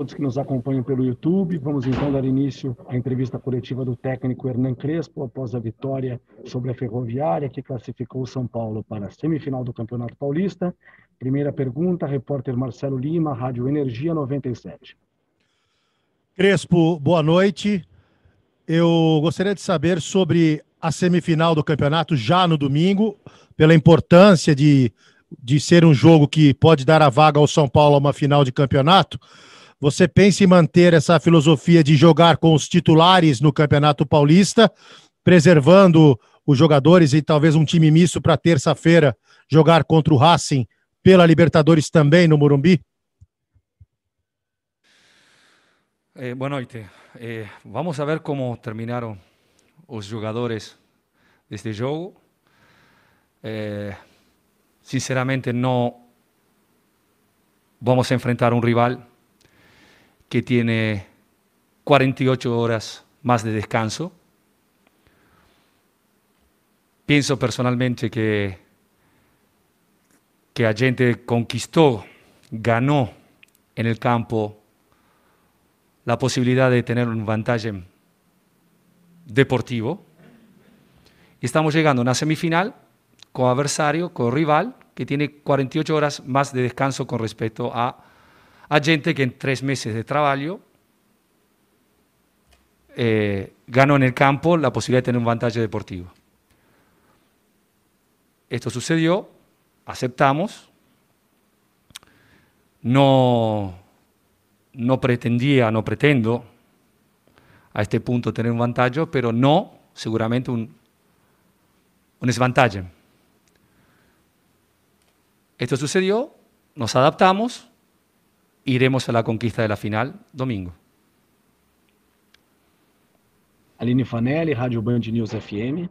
todos que nos acompanham pelo YouTube. Vamos então dar início à entrevista coletiva do técnico Hernan Crespo após a vitória sobre a Ferroviária, que classificou o São Paulo para a semifinal do Campeonato Paulista. Primeira pergunta, repórter Marcelo Lima, Rádio Energia 97. Crespo, boa noite. Eu gostaria de saber sobre a semifinal do campeonato já no domingo, pela importância de, de ser um jogo que pode dar a vaga ao São Paulo a uma final de campeonato. Você pensa em manter essa filosofia de jogar com os titulares no Campeonato Paulista, preservando os jogadores e talvez um time misto para terça-feira jogar contra o Racing pela Libertadores também no Morumbi? Eh, boa noite. Eh, vamos a ver como terminaram os jogadores deste jogo. Eh, sinceramente, não vamos enfrentar um rival que tiene 48 horas más de descanso. Pienso personalmente que, que gente conquistó, ganó en el campo la posibilidad de tener un vantaje deportivo. Estamos llegando a una semifinal con adversario, con rival, que tiene 48 horas más de descanso con respecto a a gente que en tres meses de trabajo eh, ganó en el campo la posibilidad de tener un vantaje deportivo. Esto sucedió, aceptamos, no, no pretendía, no pretendo a este punto tener un vantaje, pero no seguramente un, un. Esto sucedió, nos adaptamos, iremos a la conquista de la final domingo. Aline Fanelli, Rádio Band News FM.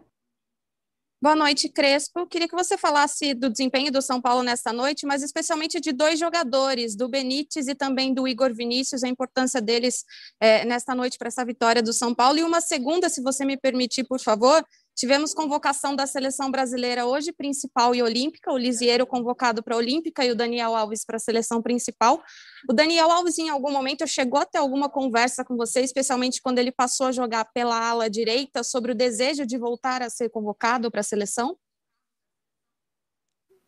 Boa noite, Crespo. Queria que você falasse do desempenho do São Paulo nesta noite, mas especialmente de dois jogadores, do Benítez e também do Igor Vinícius, a importância deles é, nesta noite para essa vitória do São Paulo. E uma segunda, se você me permitir, por favor, Tivemos convocação da seleção brasileira hoje, principal e olímpica, o Lisieiro convocado para a olímpica e o Daniel Alves para a seleção principal. O Daniel Alves, em algum momento, chegou a ter alguma conversa com você, especialmente quando ele passou a jogar pela ala direita, sobre o desejo de voltar a ser convocado para a seleção?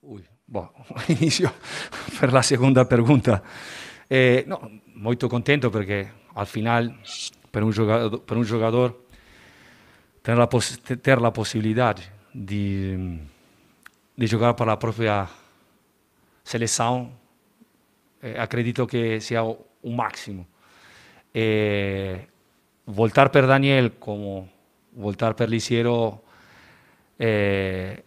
Ui, bom, inicio per la segunda pergunta. Eh, no, contento porque, al final, para um jogador, para um jogador tener la, ter la possibilità di, di, giocare per la propria selezione, eh, accredito che sia un massimo. E voltar per Daniel come voltar per Lisiero eh,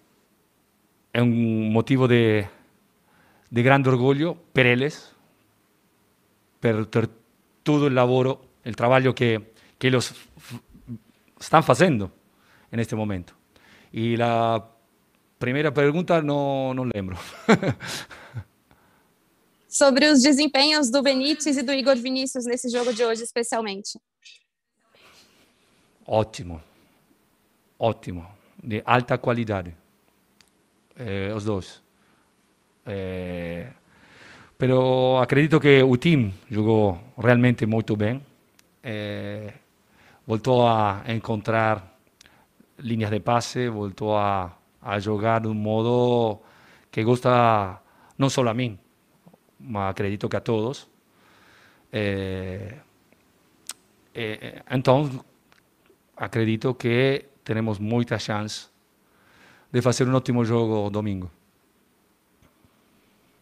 è un motivo di grande orgoglio per ellos, per, per tutto il lavoro, il lavoro che, che los están haciendo en este momento. Y la primera pregunta no, no lembro. Sobre os desempenhos do Benítez e do Igor Vinícius nesse jogo de hoje, especialmente. Ótimo, ótimo, de alta qualidade, eh, os dois. Eh, pero acredito que o time jogou realmente muito bem. Eh, voltó a encontrar líneas de pase, voltó a, a jugar de un modo que gusta no solo a mí, ma acredito que a todos. Eh, eh, entonces, acredito que tenemos mucha chance de fazer um ótimo jogo domingo.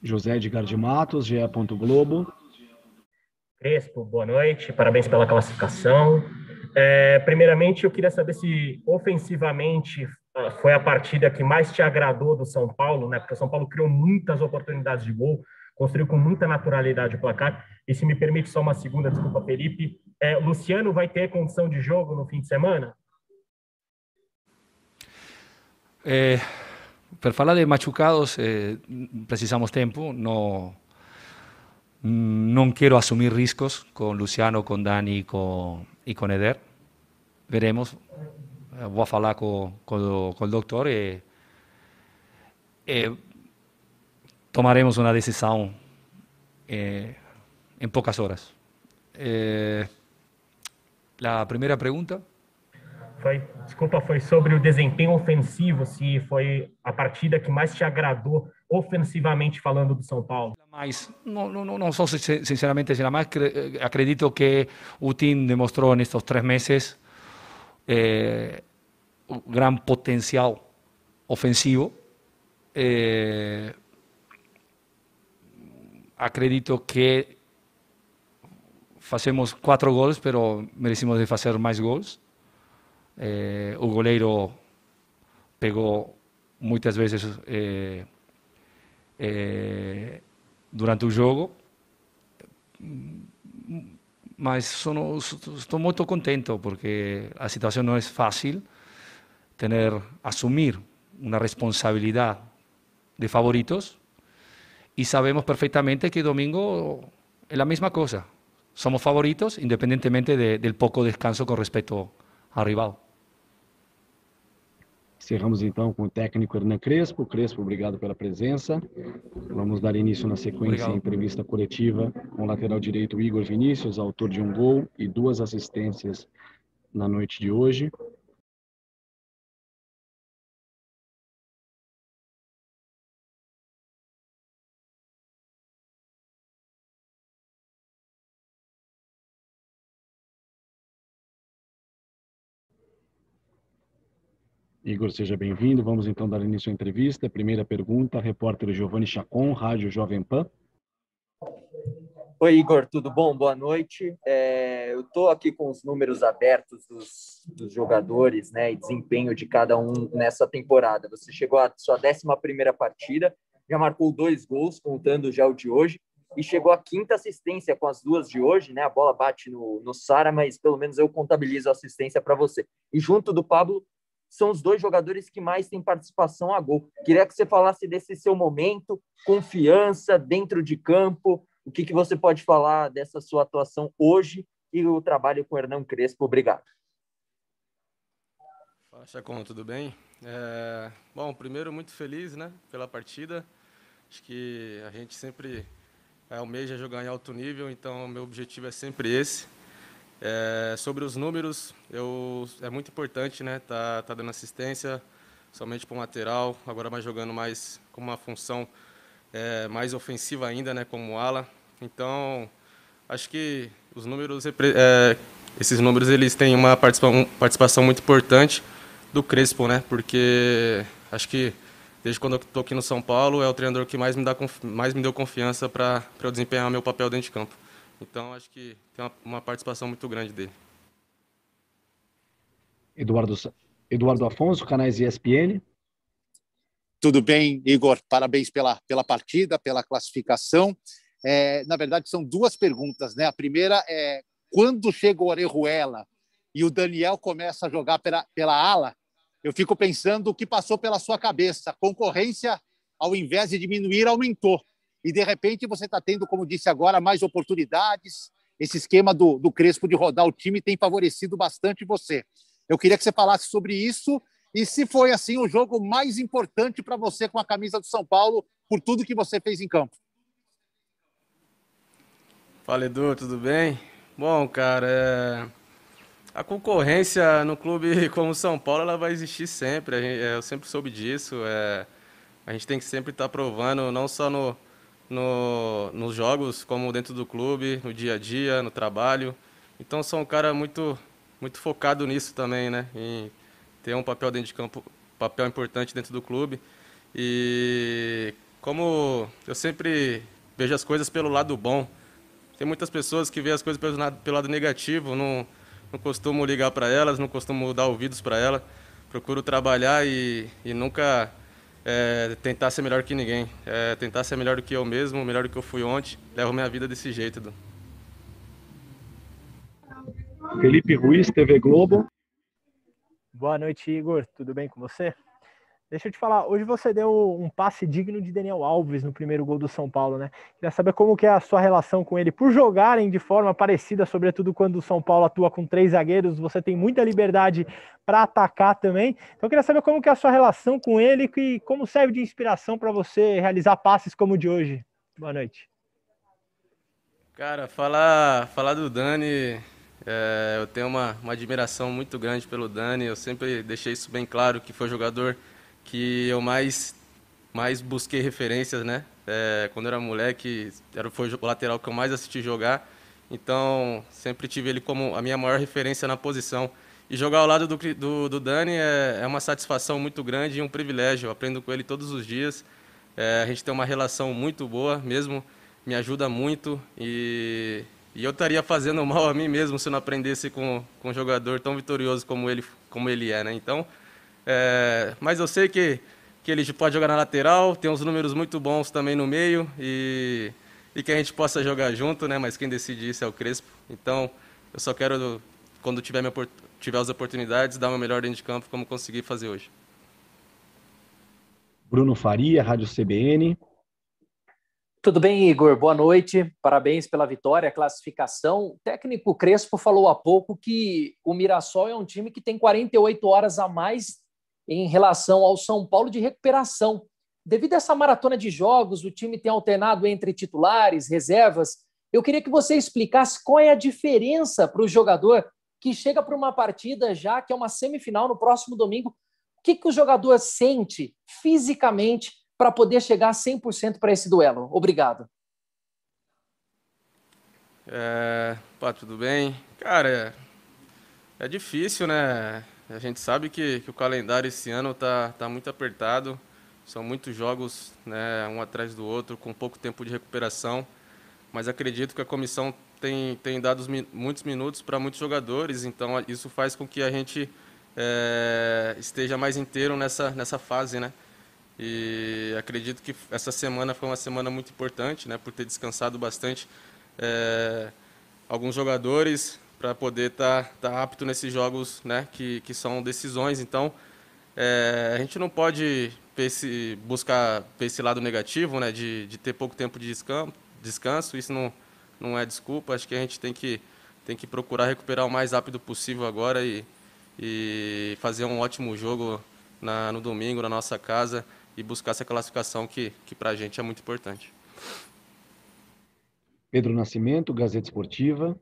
José Edgar de Matos, GE. Globo. Crespo, boa noite, parabéns pela classificação. É, primeiramente, eu queria saber se ofensivamente ah, foi a partida que mais te agradou do São Paulo, né? Porque o São Paulo criou muitas oportunidades de gol, construiu com muita naturalidade o placar. E se me permite só uma segunda, desculpa, Felipe, é, Luciano vai ter condição de jogo no fim de semana? É, para falar de machucados, eh, precisamos tempo. Não, não quero assumir riscos com Luciano, com Dani e com Eder. Veremos. Voy a hablar con, con, con el doctor y eh, tomaremos una decisión eh, en pocas horas. Eh, la primera pregunta. Foi, desculpa, foi sobre o desempenho ofensivo, se foi a partida que mais te agradou ofensivamente falando do São Paulo. Mais, não, não, não sou sinceramente mais acredito que o time demonstrou nestes três meses eh, um grande potencial ofensivo. Eh, acredito que fazemos quatro gols, pero merecimos de fazer mais gols. Eh, o goleiro pegou muitas vezes eh, eh, durante o jogo, mas estou muito porque a situação não é fácil ter assumir uma responsabilidade de favoritos e sabemos perfeitamente que domingo é a mesma coisa. Somos favoritos independentemente de, del pouco descanso com respeito ao rival. Encerramos então com o técnico Hernan Crespo. Crespo, obrigado pela presença. Vamos dar início na sequência à entrevista coletiva com o lateral direito Igor Vinícius, autor de um gol e duas assistências na noite de hoje. Igor, seja bem-vindo. Vamos então dar início à entrevista. Primeira pergunta, repórter Giovanni Chacon, Rádio Jovem Pan. Oi, Igor, tudo bom? Boa noite. É, eu estou aqui com os números abertos dos, dos, jogadores né, e desempenho de cada um nessa temporada. Você chegou à sua 11 partida, já marcou dois gols, contando já o de hoje, e chegou à quinta assistência com as duas de hoje. Né? A bola bate no, no Sara, mas pelo menos eu contabilizo a assistência para você. E junto do Pablo, são os dois jogadores que mais têm participação a gol. Queria que você falasse desse seu momento, confiança dentro de campo, o que, que você pode falar dessa sua atuação hoje e o trabalho com o Hernão Crespo. Obrigado. Fala, Chacon, tudo bem? É... Bom, primeiro, muito feliz né, pela partida. Acho que a gente sempre almeja jogar em alto nível, então o meu objetivo é sempre esse. É, sobre os números, eu, é muito importante, né? Tá, tá dando assistência somente para o lateral, agora mais jogando mais com uma função é, mais ofensiva ainda, né? Como ala. Então, acho que os números, é, esses números, eles têm uma participação, participação muito importante do Crespo, né? Porque acho que desde quando eu estou aqui no São Paulo é o treinador que mais me dá mais me deu confiança para eu desempenhar meu papel dentro de campo. Então, acho que tem uma, uma participação muito grande dele. Eduardo, Eduardo Afonso, canais ESPN. Tudo bem, Igor? Parabéns pela, pela partida, pela classificação. É, na verdade, são duas perguntas. Né? A primeira é quando chega o Orejuela e o Daniel começa a jogar pela, pela ala, eu fico pensando o que passou pela sua cabeça. A concorrência, ao invés de diminuir, aumentou e de repente você está tendo, como disse agora, mais oportunidades. Esse esquema do, do Crespo de rodar o time tem favorecido bastante você. Eu queria que você falasse sobre isso e se foi assim o jogo mais importante para você com a camisa do São Paulo por tudo que você fez em campo. Fala Edu, tudo bem? Bom, cara, é... a concorrência no clube como São Paulo ela vai existir sempre. É, eu sempre soube disso. É... A gente tem que sempre estar tá provando, não só no, no, nos jogos, como dentro do clube, no dia a dia, no trabalho. Então sou um cara muito, muito focado nisso também, né? Em ter um papel dentro de campo, papel importante dentro do clube. E como eu sempre vejo as coisas pelo lado bom, tem muitas pessoas que veem as coisas pelo pelo lado negativo, não, não costumo ligar para elas, não costumo dar ouvidos para elas. Procuro trabalhar e, e nunca é, tentar ser melhor que ninguém. É, tentar ser melhor do que eu mesmo, melhor do que eu fui ontem. Levo minha vida desse jeito, Edu. Felipe Ruiz, TV Globo. Boa noite, Igor. Tudo bem com você? Deixa eu te falar, hoje você deu um passe digno de Daniel Alves no primeiro gol do São Paulo, né? Queria saber como que é a sua relação com ele, por jogarem de forma parecida, sobretudo quando o São Paulo atua com três zagueiros, você tem muita liberdade para atacar também. Então queria saber como que é a sua relação com ele e como serve de inspiração para você realizar passes como o de hoje. Boa noite. Cara, falar, falar do Dani, é, eu tenho uma, uma admiração muito grande pelo Dani. Eu sempre deixei isso bem claro que foi o jogador que eu mais, mais busquei referências, né? É, quando eu era moleque, era, foi o lateral que eu mais assisti jogar. Então, sempre tive ele como a minha maior referência na posição. E jogar ao lado do, do, do Dani é, é, uma satisfação muito grande e um privilégio. Eu aprendo com ele todos os dias. É, a gente tem uma relação muito boa, mesmo me ajuda muito. E, e eu estaria fazendo mal a mim mesmo se eu não aprendesse com, com um jogador tão vitorioso como ele, como ele é. Né? Então, é, mas eu sei que, que ele pode jogar na lateral, tem uns números muito bons também no meio. E e que a gente possa jogar junto, né? Mas quem decide isso é o Crespo. Então, eu só quero, quando tiver, minha, tiver as oportunidades, dar o meu melhor dentro de campo, como consegui fazer hoje. Bruno Faria, Rádio CBN. Tudo bem, Igor? Boa noite. Parabéns pela vitória, classificação. O técnico Crespo falou há pouco que o Mirassol é um time que tem 48 horas a mais em relação ao São Paulo de recuperação. Devido a essa maratona de jogos, o time tem alternado entre titulares, reservas. Eu queria que você explicasse qual é a diferença para o jogador que chega para uma partida já que é uma semifinal no próximo domingo. O que, que o jogador sente fisicamente para poder chegar 100% para esse duelo? Obrigado. É, pá, tudo bem? Cara, é, é difícil, né? A gente sabe que, que o calendário esse ano tá, tá muito apertado. São muitos jogos, né, um atrás do outro, com pouco tempo de recuperação. Mas acredito que a comissão tem, tem dado muitos minutos para muitos jogadores, então isso faz com que a gente é, esteja mais inteiro nessa, nessa fase, né? E acredito que essa semana foi uma semana muito importante, né, por ter descansado bastante é, alguns jogadores para poder estar tá, tá apto nesses jogos, né, que, que são decisões. Então, é, a gente não pode esse, buscar esse lado negativo, né, de, de ter pouco tempo de descanso, descanso, isso não, não é desculpa, acho que a gente tem que, tem que procurar recuperar o mais rápido possível agora e, e fazer um ótimo jogo na, no domingo na nossa casa e buscar essa classificação que, que para a gente é muito importante. Pedro Nascimento, Gazeta Esportiva.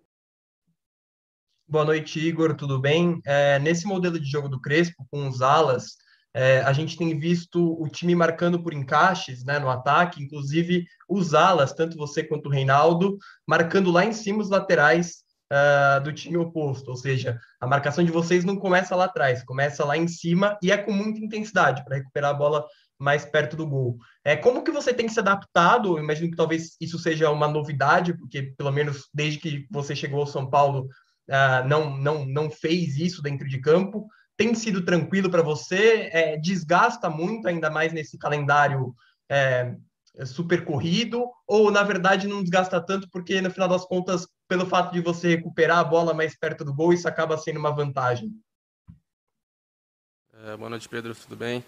Boa noite, Igor, tudo bem? É, nesse modelo de jogo do Crespo, com os alas, é, a gente tem visto o time marcando por encaixes né, no ataque, inclusive os alas, tanto você quanto o Reinaldo, marcando lá em cima os laterais uh, do time oposto. Ou seja, a marcação de vocês não começa lá atrás, começa lá em cima e é com muita intensidade para recuperar a bola mais perto do gol. É, como que você tem se adaptado? Eu imagino que talvez isso seja uma novidade, porque pelo menos desde que você chegou ao São Paulo, uh, não, não, não fez isso dentro de campo tem sido tranquilo para você? É, desgasta muito, ainda mais nesse calendário é, super corrido? Ou, na verdade, não desgasta tanto porque, no final das contas, pelo fato de você recuperar a bola mais perto do gol, isso acaba sendo uma vantagem? É, boa noite, Pedro. Tudo bem?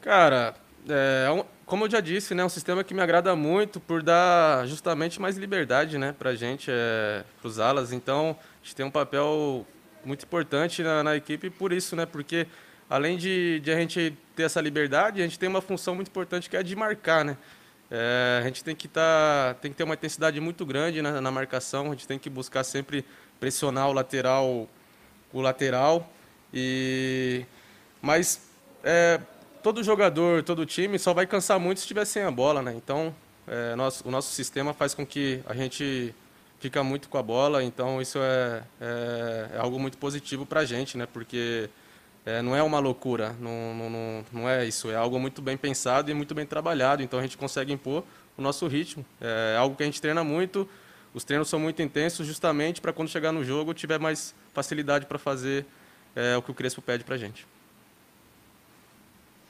Cara, é, é como eu já disse, né, é um sistema que me agrada muito por dar justamente mais liberdade né, para gente, é, para os alas. Então, gente tem um papel muito importante na, na, equipe por isso, né? Porque além de, de, a gente ter essa liberdade, a gente tem uma função muito importante que é a de marcar, né? É, a gente tem que tá, tem que ter uma intensidade muito grande na, na, marcação. A gente tem que buscar sempre pressionar o lateral, o lateral. E mas é, todo jogador, todo time só vai cansar muito se estiver sem a bola, né? Então, é, nosso, o nosso sistema faz com que a gente fica muito com a bola, então isso é, é, é algo muito positivo para a gente, né? Porque é, não é uma loucura, não, não, não é isso, é algo muito bem pensado e muito bem trabalhado, então a gente consegue impor o nosso ritmo. É algo que a gente treina muito, os treinos são muito intensos justamente para quando chegar no jogo tiver mais facilidade para fazer é, o que o Crespo pede para a gente.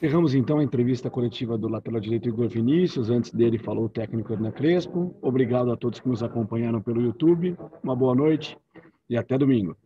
Encerramos então a entrevista coletiva do lateral direito Igor Vinícius. Antes dele falou o técnico Hernan Crespo. Obrigado a todos que nos acompanharam pelo YouTube. Uma boa noite e até domingo.